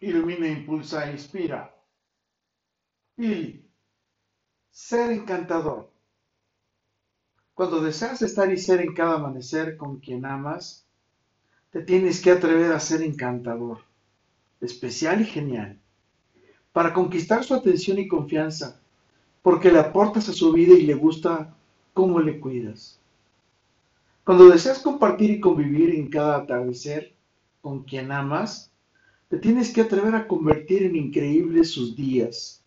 ilumina, impulsa e inspira. Y ser encantador. Cuando deseas estar y ser en cada amanecer con quien amas, te tienes que atrever a ser encantador, especial y genial, para conquistar su atención y confianza, porque le aportas a su vida y le gusta cómo le cuidas. Cuando deseas compartir y convivir en cada atardecer con quien amas, te tienes que atrever a convertir en increíbles sus días,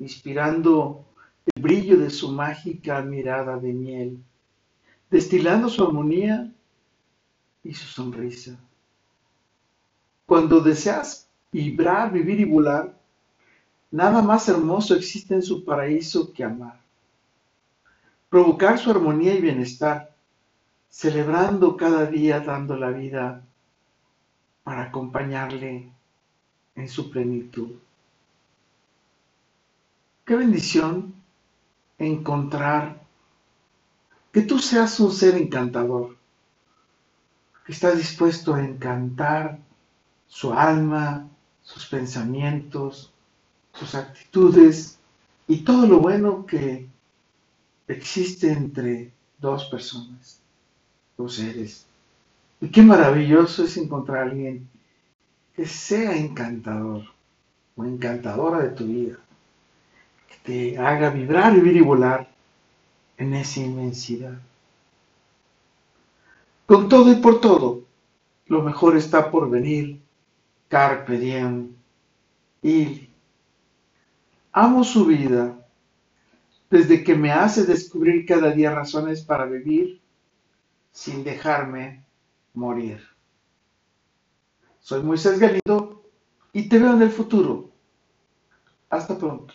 inspirando el brillo de su mágica mirada de miel, destilando su armonía y su sonrisa. Cuando deseas vibrar, vivir y volar, nada más hermoso existe en su paraíso que amar. Provocar su armonía y bienestar, celebrando cada día dando la vida para acompañarle en su plenitud. Qué bendición encontrar que tú seas un ser encantador, que estás dispuesto a encantar su alma, sus pensamientos, sus actitudes y todo lo bueno que existe entre dos personas, dos seres. Y qué maravilloso es encontrar a alguien que sea encantador o encantadora de tu vida te haga vibrar, vivir y volar en esa inmensidad. Con todo y por todo, lo mejor está por venir. Carpe diem. Y amo su vida desde que me hace descubrir cada día razones para vivir sin dejarme morir. Soy Moisés Galindo y te veo en el futuro. Hasta pronto.